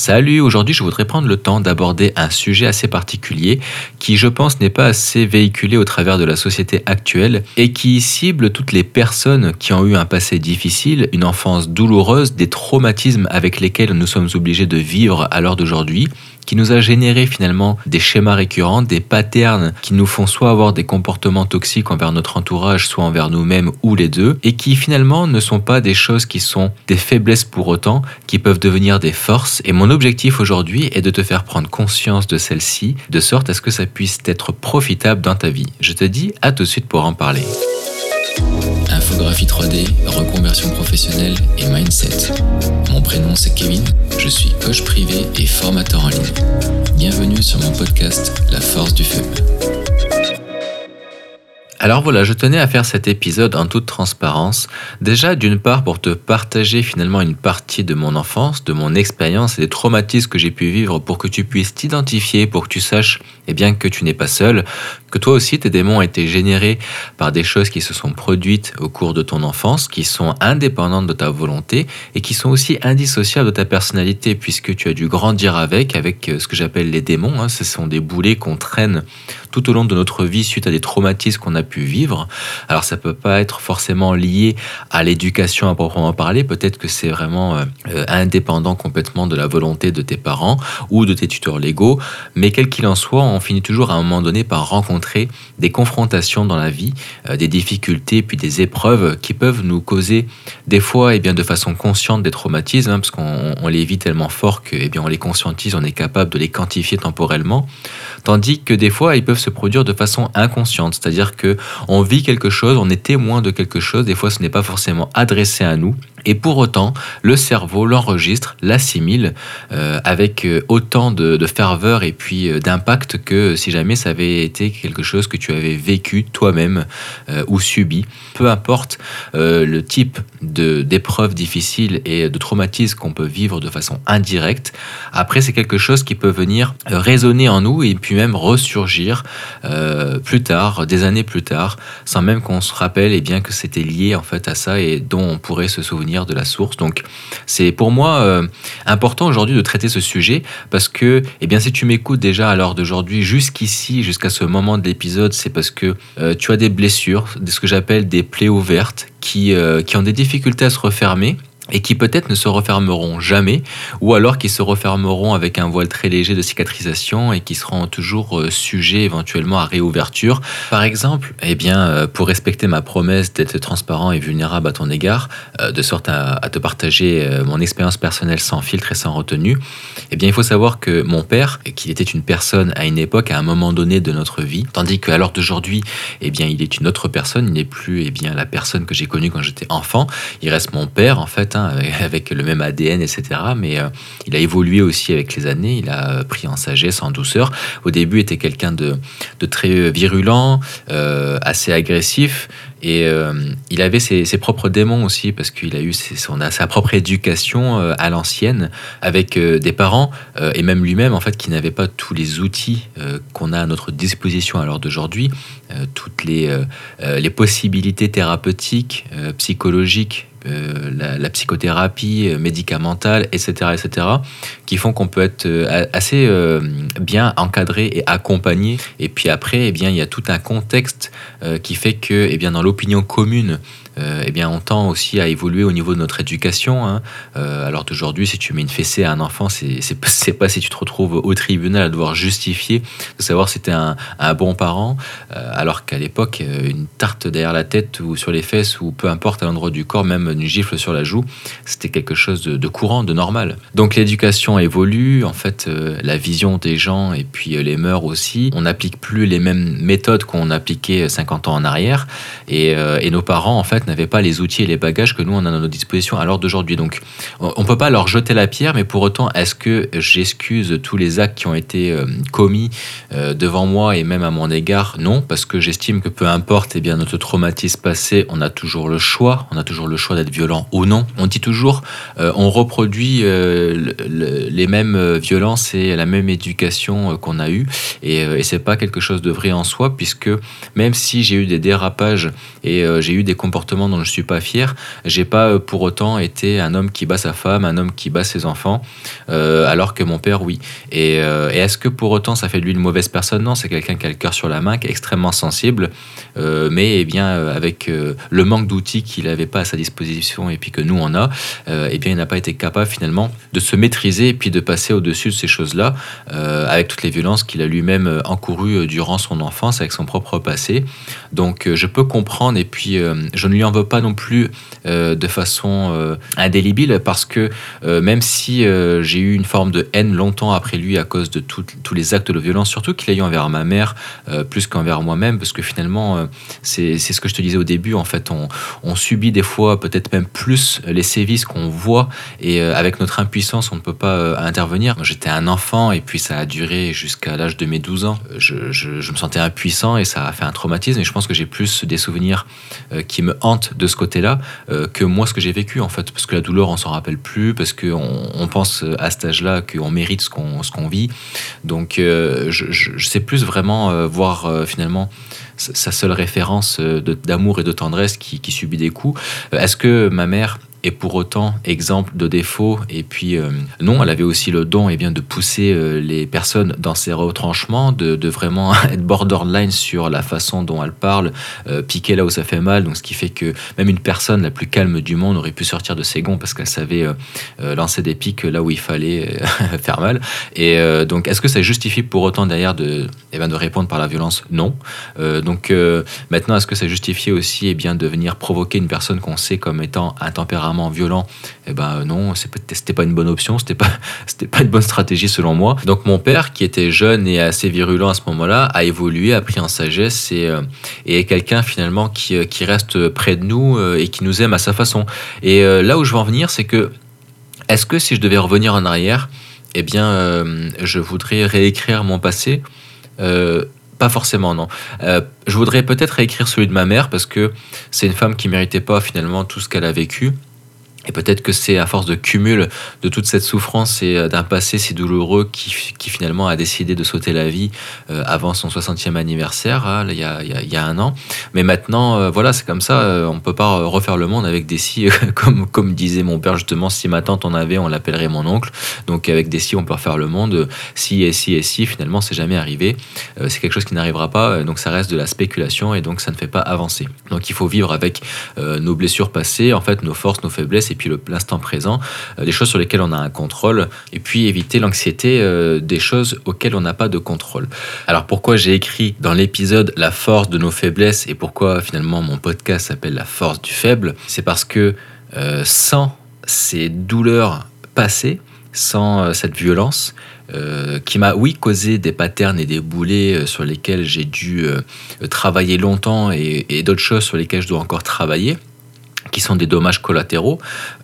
Salut, aujourd'hui je voudrais prendre le temps d'aborder un sujet assez particulier qui je pense n'est pas assez véhiculé au travers de la société actuelle et qui cible toutes les personnes qui ont eu un passé difficile, une enfance douloureuse, des traumatismes avec lesquels nous sommes obligés de vivre à l'heure d'aujourd'hui qui nous a généré finalement des schémas récurrents, des patterns qui nous font soit avoir des comportements toxiques envers notre entourage, soit envers nous-mêmes ou les deux, et qui finalement ne sont pas des choses qui sont des faiblesses pour autant, qui peuvent devenir des forces. Et mon objectif aujourd'hui est de te faire prendre conscience de celles-ci, de sorte à ce que ça puisse être profitable dans ta vie. Je te dis à tout de suite pour en parler. Infographie 3D, reconversion professionnelle et mindset. Mon prénom c'est Kevin, je suis coach privé et formateur en ligne. Bienvenue sur mon podcast La force du feu. Alors voilà, je tenais à faire cet épisode en toute transparence. Déjà, d'une part, pour te partager finalement une partie de mon enfance, de mon expérience et des traumatismes que j'ai pu vivre pour que tu puisses t'identifier, pour que tu saches eh bien, que tu n'es pas seul, que toi aussi tes démons ont été générés par des choses qui se sont produites au cours de ton enfance, qui sont indépendantes de ta volonté et qui sont aussi indissociables de ta personnalité puisque tu as dû grandir avec, avec euh, ce que j'appelle les démons. Hein. Ce sont des boulets qu'on traîne tout au long de notre vie suite à des traumatismes qu'on a pu vivre. Alors ça peut pas être forcément lié à l'éducation à proprement parler, peut-être que c'est vraiment euh, euh, indépendant complètement de la volonté de tes parents ou de tes tuteurs légaux, mais quel qu'il en soit, on finit toujours à un moment donné par rencontrer des confrontations dans la vie, euh, des difficultés, puis des épreuves qui peuvent nous causer des fois et eh bien, de façon consciente des traumatismes, hein, parce qu'on les vit tellement fort que eh bien, on les conscientise, on est capable de les quantifier temporellement, tandis que des fois ils peuvent se produire de façon inconsciente, c'est-à-dire que on vit quelque chose, on est témoin de quelque chose, des fois ce n'est pas forcément adressé à nous, et pour autant, le cerveau l'enregistre, l'assimile euh, avec euh, autant de, ferveur et puis euh, d'impact que si jamais ça avait été quelque chose que tu avais vécu toi-même ou subi. Peu importe le type d'épreuve difficile et de traumatisme qu'on peut vivre de façon indirecte, après c'est quelque chose qui peut venir résonner en nous et puis même ressurgir plus tard, des années plus tard, sans même qu'on se rappelle bien que c'était lié en fait à ça et dont on pourrait se souvenir de la source. Donc c'est pour moi euh, important aujourd'hui de traiter ce sujet parce que eh bien, si tu m'écoutes déjà à l'heure d'aujourd'hui jusqu'ici, jusqu'à ce moment de l'épisode, c'est parce que euh, tu as des blessures, ce que j'appelle des plaies ouvertes qui, euh, qui ont des difficultés à se refermer et qui peut-être ne se refermeront jamais, ou alors qui se refermeront avec un voile très léger de cicatrisation et qui seront toujours euh, sujets éventuellement à réouverture. Par exemple, eh bien, euh, pour respecter ma promesse d'être transparent et vulnérable à ton égard, euh, de sorte à, te partager mon expérience personnelle sans filtre et sans retenue, eh bien, il faut savoir que mon père, qu'il était une personne à une époque, à un moment donné de notre vie, tandis qu'à l'heure d'aujourd'hui, eh bien, il est une autre personne, il n'est plus eh bien, la personne que j'ai connue quand j'étais enfant, il reste mon père en fait, hein, avec le même ADN, etc. Mais euh, il a évolué aussi avec les années, il a pris en sagesse, en douceur. Au début, il était quelqu'un de, très virulent, euh, assez agressif, et euh, il avait ses, propres démons aussi, parce qu'il a eu son, a sa propre éducation à l'ancienne, avec des parents, et même lui-même, en fait, qui n'avait pas tous les outils qu'on a à notre disposition à l'heure d'aujourd'hui, toutes les, les possibilités thérapeutiques, psychologiques euh, la, psychothérapie euh, médicamentale, etc., etc., qui font qu'on peut être euh, assez bien encadré et accompagné. Et puis après, eh bien, il y a tout un contexte qui fait que, eh bien, dans l'opinion commune, euh, eh bien, on tend aussi à évoluer au niveau de notre éducation. Hein. Euh, alors d'aujourd'hui, si tu mets une fessée à un enfant, c'est pas si tu te retrouves au tribunal à devoir justifier de savoir si tu un, un, bon parent, euh, alors qu'à l'époque, une tarte derrière la tête ou sur les fesses ou peu importe à l'endroit du corps, même une gifle sur la joue, c'était quelque chose de, courant, de normal. Donc l'éducation évolue, en fait, la vision des gens et puis les mœurs aussi. On n'applique plus les mêmes méthodes qu'on appliquait 50 ans en arrière et, et nos parents, en fait, n'avaient pas les outils et les bagages que nous, on a à notre disposition à l'heure d'aujourd'hui. Donc, on ne peut pas leur jeter la pierre, mais pour autant, est-ce que j'excuse tous les actes qui ont été euh, commis euh, devant moi et même à mon égard? Non, parce que j'estime que peu importe eh bien, notre traumatisme passé, on a toujours le choix, on a toujours le choix d'être violent ou non. On dit toujours, euh, on reproduit les mêmes violences et la même éducation qu'on a eue, et, et c'est pas quelque chose de vrai en soi, puisque même si j'ai eu des dérapages et j'ai eu des comportements dont je suis pas fier. J'ai pas pour autant été un homme qui bat sa femme, un homme qui bat ses enfants, alors que mon père, oui. Et, et est-ce que pour autant ça fait de lui une mauvaise personne? Non, c'est quelqu'un qui a le cœur sur la main, qui est extrêmement sensible, mais eh bien avec le manque d'outils qu'il n'avait pas à sa disposition et puis que nous on a, eh bien il n'a pas été capable finalement de se maîtriser et puis de passer au-dessus de ces choses-là, avec toutes les violences qu'il a lui-même encouru durant son enfance avec son propre passé. Donc euh, je peux comprendre et puis euh, je ne lui en veux pas non plus euh, de façon indélébile parce que même si j'ai eu une forme de haine longtemps après lui à cause de tous les actes de violence, surtout qu'il a eu envers ma mère plus qu'envers moi-même, parce que finalement c'est ce que je te disais au début, en fait on, subit des fois peut-être même plus les sévices qu'on voit et avec notre impuissance on ne peut pas intervenir. J'étais un enfant et puis ça a duré jusqu'à l'âge de mes 12 ans. Je, me sentais impuissant et ça a fait un traumatisme. Et je pense que j'ai plus des souvenirs euh, qui me hantent de ce côté-là euh, que moi ce que j'ai vécu en fait. Parce que la douleur, on s'en rappelle plus, parce qu'on on pense à cet âge-là qu'on mérite ce qu'on vit. Donc euh, je, je, sais plus vraiment voir finalement sa seule référence d'amour et de tendresse qui, qui subit des coups. Est-ce que ma mère et pour autant exemple de défaut. Et puis euh, non, elle avait aussi le don et eh bien, de pousser euh, les personnes dans ses retranchements, de, de, vraiment être borderline sur la façon dont elle parle, euh, piquer là où ça fait mal. Donc ce qui fait que même une personne la plus calme du monde aurait pu sortir de ses gonds parce qu'elle savait lancer des pics là où il fallait faire mal. Et donc est-ce que ça justifie pour autant derrière de, eh bien, de répondre par la violence? Non. donc maintenant, est-ce que ça justifie aussi eh bien, de venir provoquer une personne qu'on sait comme étant un violent, eh ben non, c'était pas une bonne option, c'était pas, c'était pas une bonne stratégie selon moi. Donc mon père, qui était jeune et assez virulent à ce moment-là, a évolué, a pris en sagesse et, euh, est quelqu'un finalement qui, euh, qui, reste près de nous euh, et qui nous aime à sa façon. Et là où je veux en venir, c'est que est-ce que si je devais revenir en arrière, eh bien, je voudrais réécrire mon passé? Pas forcément, non. je voudrais peut-être réécrire celui de ma mère parce que c'est une femme qui méritait pas finalement tout ce qu'elle a vécu. Et peut-être que c'est à force de cumul de toute cette souffrance et euh, d'un passé si douloureux qui, qui, finalement a décidé de sauter la vie euh, avant son 60e anniversaire, hein, il, y a, il, y a, un an. Mais maintenant, euh, voilà, c'est comme ça, on ne peut pas refaire le monde avec des si, comme, comme disait mon père justement, si ma tante en avait, on l'appellerait mon oncle. Donc avec des si, on peut refaire le monde. Si et si et si, finalement, c'est jamais arrivé. c'est quelque chose qui n'arrivera pas, donc ça reste de la spéculation et donc ça ne fait pas avancer. Donc il faut vivre avec nos blessures passées, en fait, nos forces, nos faiblesses et puis l'instant présent, euh, des choses sur lesquelles on a un contrôle, et puis éviter l'anxiété euh, des choses auxquelles on n'a pas de contrôle. Alors pourquoi j'ai écrit dans l'épisode La force de nos faiblesses et pourquoi finalement mon podcast s'appelle La force du faible, c'est parce que euh, sans ces douleurs passées, sans cette violence, qui m'a, oui, causé des patterns et des boulets sur lesquels j'ai dû travailler longtemps et d'autres choses sur lesquelles je dois encore travailler qui sont des dommages collatéraux.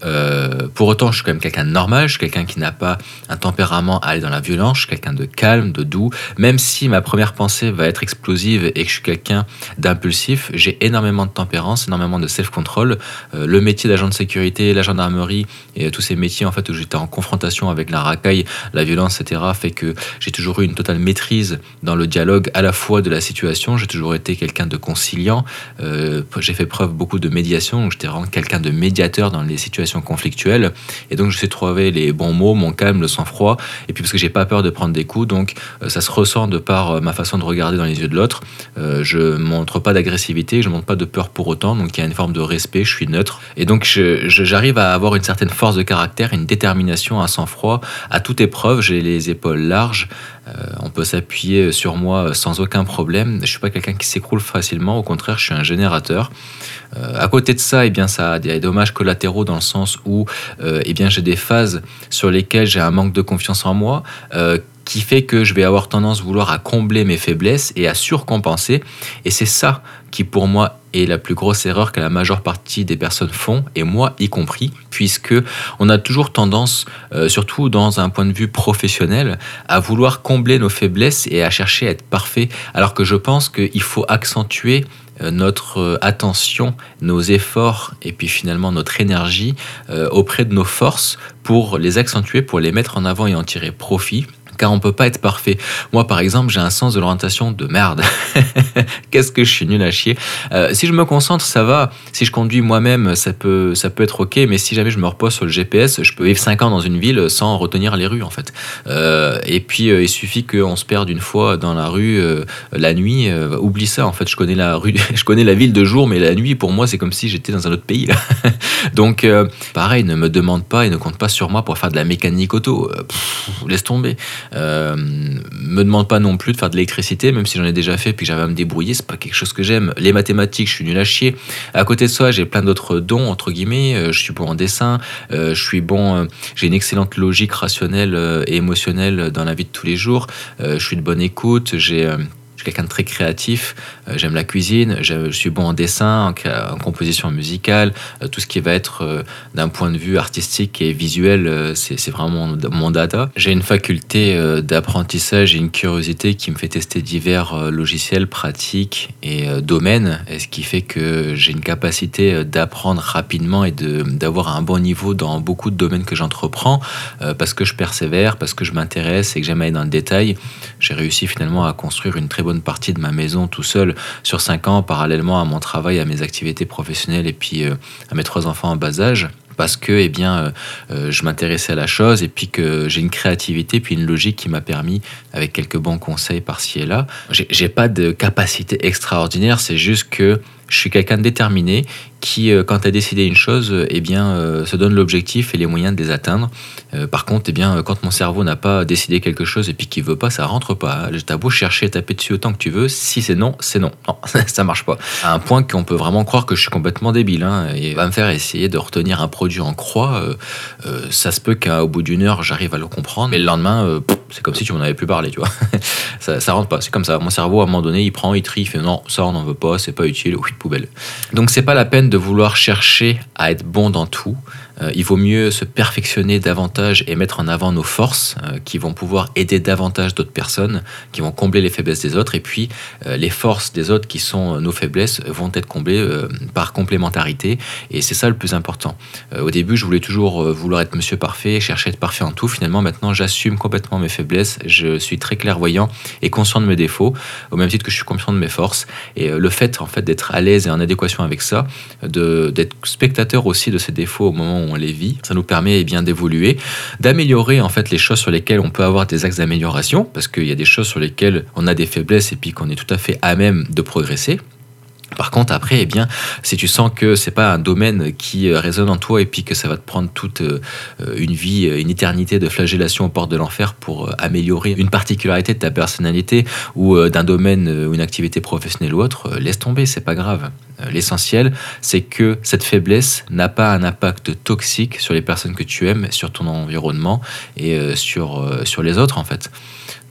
Euh, pour autant, je suis quand même quelqu'un de normal, je suis quelqu'un qui n'a pas un tempérament à aller dans la violence, je suis quelqu'un de calme, de doux. Même si ma première pensée va être explosive et que je suis quelqu'un d'impulsif, j'ai énormément de tempérance, énormément de self-control. Euh, le métier d'agent de sécurité, la gendarmerie et tous ces métiers en fait où j'étais en confrontation avec la racaille, la violence, etc., fait que j'ai toujours eu une totale maîtrise dans le dialogue à la fois de la situation. J'ai toujours été quelqu'un de conciliant. Euh, j'ai fait preuve beaucoup de médiation. J'étais quelqu'un de médiateur dans les situations conflictuelles. Et donc, je sais trouver les bons mots, mon calme, le sang-froid. Et puis, parce que j'ai pas peur de prendre des coups, donc euh, ça se ressent de par euh, ma façon de regarder dans les yeux de l'autre. Euh, je montre pas d'agressivité, je montre pas de peur pour autant. Donc, il y a une forme de respect, je suis neutre. Et donc, j'arrive à avoir une certaine force de caractère, une détermination, un sang-froid. À toute épreuve, j'ai les épaules larges. On peut s'appuyer sur moi sans aucun problème. Je suis pas quelqu'un qui s'écroule facilement. Au contraire, je suis un générateur. à côté de ça, eh bien, ça a des dommages collatéraux dans le sens où euh, eh bien, j'ai des phases sur lesquelles j'ai un manque de confiance en moi. Euh, qui fait que je vais avoir tendance à vouloir à combler mes faiblesses et à surcompenser. Et c'est ça qui, pour moi, est la plus grosse erreur que la majeure partie des personnes font, et moi y compris, puisque on a toujours tendance, euh, surtout dans un point de vue professionnel, à vouloir combler nos faiblesses et à chercher à être parfait, alors que je pense qu'il faut accentuer euh, notre euh, attention, nos efforts et puis finalement notre énergie auprès de nos forces pour les accentuer, pour les mettre en avant et en tirer profit car on peut pas être parfait. Moi, par exemple, j'ai un sens de l'orientation de merde. Qu'est-ce que je suis nul à chier. Euh, si je me concentre, ça va. Si je conduis moi-même, ça peut, ça peut être ok. Mais si jamais je me repose sur le GPS, je peux vivre 5 ans dans une ville sans retenir les rues, en fait. Euh, et puis, euh, il suffit qu'on se perde une fois dans la rue la nuit. oublie ça, en fait. Je connais la rue, je connais la ville de jour, mais la nuit, pour moi, c'est comme si j'étais dans un autre pays. Donc, pareil, ne me demande pas et ne compte pas sur moi pour faire de la mécanique auto. laisse tomber. Euh, me demande pas non plus de faire de l'électricité, même si j'en ai déjà fait puis j'avais à me débrouiller, c'est pas quelque chose que j'aime. Les mathématiques, je suis nul à chier. À côté de ça, j'ai plein d'autres dons, entre guillemets. Euh, je suis bon en dessin, euh, je suis bon, j'ai une excellente logique rationnelle et émotionnelle dans la vie de tous les jours. je suis de bonne écoute, j'ai quelqu'un de très créatif. Euh, j'aime la cuisine, je suis bon en dessin, en, composition musicale, euh, tout ce qui va être euh, d'un point de vue artistique et visuel, c'est vraiment mon, data. J'ai une faculté d'apprentissage et une curiosité qui me fait tester divers logiciels, pratiques et domaines, et ce qui fait que j'ai une capacité d'apprendre rapidement et d'avoir un bon niveau dans beaucoup de domaines que j'entreprends, parce que je persévère, parce que je m'intéresse et que j'aime aller dans le détail. J'ai réussi finalement à construire une très bonne partie de ma maison tout seul sur 5 ans, parallèlement à mon travail, à mes activités professionnelles et puis euh, à mes trois enfants en bas âge parce que eh bien, euh, euh, je m'intéressais à la chose et puis que j'ai une créativité puis une logique qui m'a permis, avec quelques bons conseils par-ci et là, j'ai pas de capacité extraordinaire, c'est juste que je suis quelqu'un de déterminé qui, euh, quand as décidé une chose, euh, eh bien, euh, se donne l'objectif et les moyens de les atteindre. par contre, eh bien, quand mon cerveau n'a pas décidé quelque chose et puis qu'il veut pas, ça rentre pas. T'as beau chercher, taper dessus autant que tu veux, si c'est non, c'est non. Non, ça marche pas. À un point qu'on peut vraiment croire que je suis complètement débile. Hein, et va me faire essayer de retenir un produit en croix. ça se peut qu'au bout d'une heure, j'arrive à le comprendre, mais le lendemain, c'est comme si tu m'en avais plus parlé, tu vois. ça, rentre pas. C'est comme ça. Mon cerveau, à un moment donné, il prend, il trie, il fait non, ça on n'en veut pas, c'est pas utile, oui, poubelle. Donc c'est pas la peine de vouloir chercher à être bon dans tout. Euh, il vaut mieux se perfectionner davantage et mettre en avant nos forces euh, qui vont pouvoir aider davantage d'autres personnes, qui vont combler les faiblesses des autres. Et puis euh, les forces des autres qui sont nos faiblesses vont être comblées par complémentarité. Et c'est ça le plus important. au début, je voulais toujours vouloir être monsieur parfait, chercher à être parfait en tout. Finalement, maintenant, j'assume complètement mes Je suis très clairvoyant et conscient de mes défauts, au même titre que je suis conscient de mes forces. Et le fait, en fait, d'être à l'aise et en adéquation avec ça, d'être spectateur aussi de ces défauts au moment où on les vit. Ça nous permet eh bien d'évoluer, d'améliorer en fait les choses sur lesquelles on peut avoir des axes d'amélioration, parce qu'il y a des choses sur lesquelles on a des faiblesses et puis qu'on est tout à fait à même de progresser. Par contre, après, eh bien, si tu sens que c'est pas un domaine qui euh, résonne en toi et puis que ça va te prendre toute euh, une vie, une éternité de flagellation aux portes de l'enfer pour euh, améliorer une particularité de ta personnalité ou d'un domaine ou une activité professionnelle ou autre, laisse tomber, c'est pas grave. L'essentiel, c'est que cette faiblesse n'a pas un impact toxique sur les personnes que tu aimes, sur ton environnement et sur, sur les autres en fait.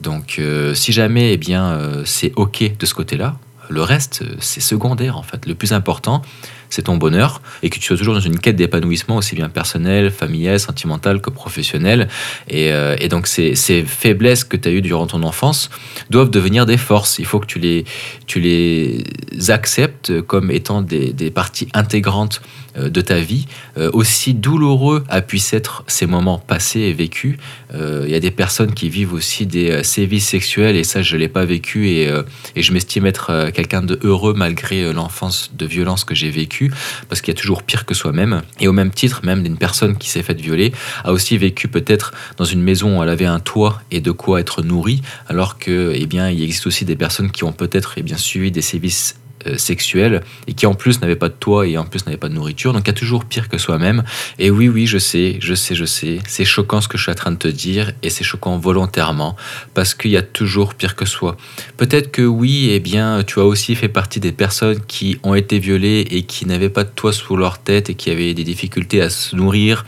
Donc, si jamais, eh bien, c'est ok de ce côté-là, le reste, c'est secondaire en fait. Le plus important, c'est ton bonheur et que tu sois toujours dans une quête d'épanouissement aussi bien personnel, familial, sentimental que professionnel. Et, euh, donc ces, faiblesses que tu as eues durant ton enfance doivent devenir des forces. Il faut que tu les, tu les acceptes comme étant des, parties intégrantes de ta vie, euh, aussi douloureux a pu être ces moments passés et vécus. Euh, il y a des personnes qui vivent aussi des sévices sexuels et ça je l'ai pas vécu et, et je m'estime être quelqu'un de heureux malgré l'enfance de violence que j'ai vécue parce qu'il y a toujours pire que soi-même. Et au même titre, même d'une personne qui s'est faite violer a aussi vécu peut-être dans une maison où elle avait un toit et de quoi être nourrie, alors que eh bien il existe aussi des personnes qui ont peut-être eh bien suivi des sévices euh, sexuelle et qui en plus n'avait pas de toit et en plus n'avait pas de nourriture. Donc il y a toujours pire que soi-même. Et oui, oui, je sais, je sais, je sais. C'est choquant ce que je suis en train de te dire et c'est choquant volontairement parce qu'il y a toujours pire que soi. Peut-être que oui, eh bien, tu as aussi fait partie des personnes qui ont été violées et qui n'avaient pas de toit sous leur tête et qui avaient des difficultés à se nourrir.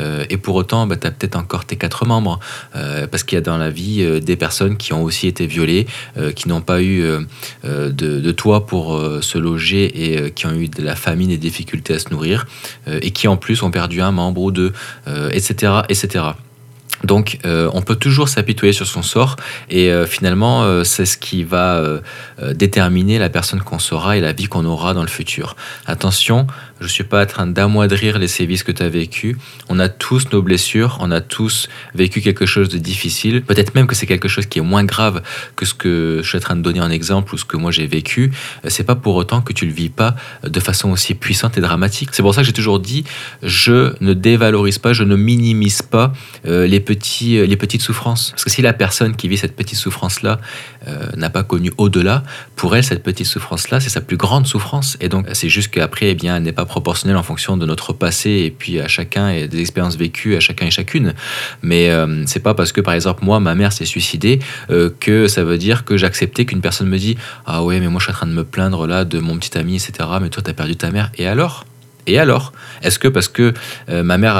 Euh, et pour autant, bah, tu as peut-être encore tes quatre membres euh, parce qu'il y a dans la vie des personnes qui ont aussi été violées, qui n'ont pas eu de, de toit pour euh, se loger et euh, qui ont eu de la famine et des difficultés à se nourrir euh, et qui en plus ont perdu un membre ou deux, etc., etc. Donc euh, on peut toujours s'apitoyer sur son sort et euh, finalement euh, c'est ce qui va déterminer la personne qu'on sera et la vie qu'on aura dans le futur. Attention, je ne suis pas en train d'amoindrir les sévices que tu as vécu. On a tous nos blessures, on a tous vécu quelque chose de difficile. Peut-être même que c'est quelque chose qui est moins grave que ce que je suis en train de donner en exemple ou ce que moi j'ai vécu. C'est pas pour autant que tu le vis pas de façon aussi puissante et dramatique. C'est pour ça que j'ai toujours dit je ne dévalorise pas, je ne minimise pas les petits euh, les petites souffrances. Parce que si la personne qui vit cette petite souffrance-là euh, n'a pas connu au-delà, pour elle, cette petite souffrance-là, c'est sa plus grande souffrance. Et donc, c'est juste qu'après, eh bien, elle n'est pas proportionnelle en fonction de notre passé et puis à chacun et des expériences vécues à chacun et chacune. Mais euh, c'est pas parce que, par exemple, moi, ma mère s'est suicidée que ça veut dire que j'acceptais qu'une personne me dit Ah ouais, mais moi, je suis en train de me plaindre là de mon petit ami, etc. Mais toi, t'as perdu ta mère. Et alors? Et alors? Est-ce que parce que euh, ma mère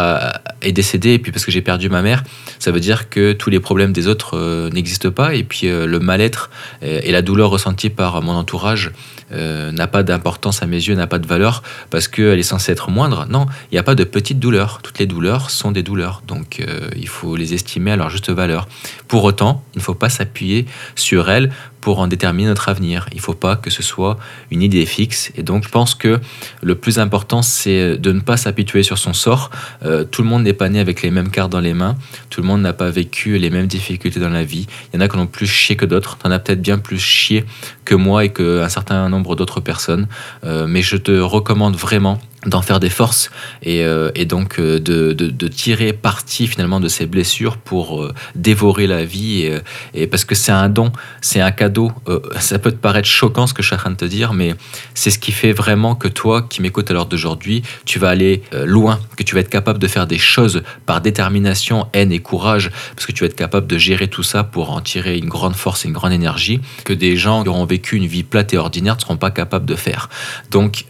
est décédée et puis parce que j'ai perdu ma mère, ça veut dire que tous les problèmes des autres euh, n'existent pas et puis euh, le mal-être et la douleur ressentie par mon entourage n'a pas d'importance à mes yeux, n'a pas de valeur parce qu'elle est censée être moindre Non, il n'y a pas de petites douleurs. Toutes les douleurs sont des douleurs. Donc il faut les estimer à leur juste valeur. Pour autant, il ne faut pas s'appuyer sur elles pour en déterminer notre avenir. Il ne faut pas que ce soit une idée fixe. Et donc, je pense que le plus important, c'est de ne pas s'habituer sur son sort. Euh, tout le monde n'est né avec les mêmes cartes dans les mains. Tout le monde n'a pas vécu les mêmes difficultés dans la vie. Il y en a qui en ont plus chié que d'autres. Tu en as peut-être bien plus chié que moi et qu'un certain nombre d'autres personnes. Euh, mais je te recommande vraiment d'en faire des forces et, euh, donc euh, de, de, tirer parti finalement de ces blessures pour euh, dévorer la vie et, et parce que c'est un don, c'est un cadeau. ça peut te paraître choquant ce que je suis en train de te dire, mais c'est ce qui fait vraiment que toi qui m'écoutes à l'heure d'aujourd'hui, tu vas aller loin, que tu vas être capable de faire des choses par détermination, haine et courage, parce que tu vas être capable de gérer tout ça pour en tirer une grande force et une grande énergie que des gens qui auront vécu une vie plate et ordinaire ne seront pas capables de faire. Donc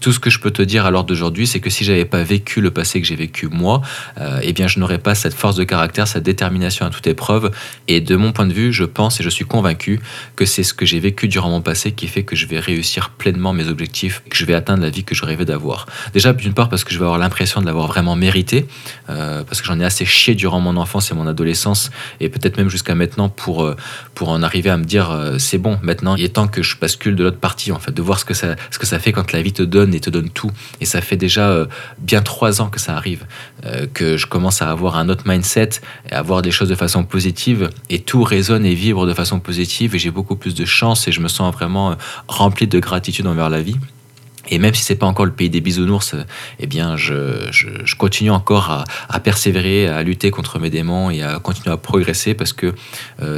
tout ce que je peux te dire à l'heure d'aujourd'hui, c'est que si j'avais pas vécu le passé que j'ai vécu moi, euh, eh bien je n'aurais pas cette force de caractère, cette détermination à toute épreuve. Et de mon point de vue, je pense et je suis convaincu que c'est ce que j'ai vécu durant mon passé qui fait que je vais réussir pleinement mes objectifs, que je vais atteindre la vie que je rêvais d'avoir. Déjà, d'une part parce que je vais avoir l'impression de l'avoir vraiment mérité, euh, parce que j'en ai assez chié durant mon enfance et mon adolescence, et peut-être même jusqu'à maintenant pour, euh, pour en arriver à me dire c'est bon, maintenant il est temps que je bascule de l'autre partie, en fait, de voir ce que ça, ce que ça fait quand la vie te donne et te donne tout. Et ça fait déjà euh, bien trois ans que ça arrive, euh, que je commence à avoir un autre mindset, et à voir des choses de façon positive, et tout résonne et vibre de façon positive, et j'ai beaucoup plus de chance, et je me sens vraiment euh, rempli de gratitude envers la vie. Et même si c'est pas encore le pays des bisounours, eh bien, je, je, continue encore à, à, persévérer, à lutter contre mes démons et à continuer à progresser parce que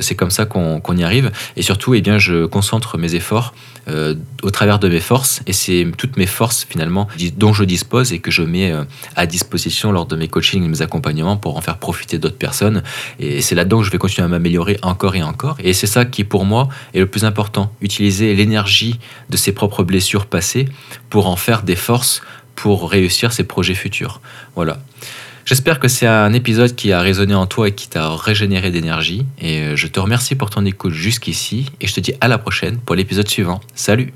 c'est comme ça qu'on y arrive. Et surtout, eh bien, je concentre mes efforts euh, au travers de mes forces, et c'est toutes mes forces finalement dont je dispose et que je mets euh, à disposition lors de mes coachings et mes accompagnements pour en faire profiter d'autres personnes. Et c'est là-dedans que je vais continuer à m'améliorer encore et encore. Et c'est ça qui pour moi est le plus important, utiliser l'énergie de ses propres blessures passées pour en faire des forces pour réussir ses projets futurs. Voilà. J'espère que c'est un épisode qui a résonné en toi et qui t'a régénéré d'énergie. Et euh, je te remercie pour ton écoute jusqu'ici. Et je te dis à la prochaine pour l'épisode suivant. Salut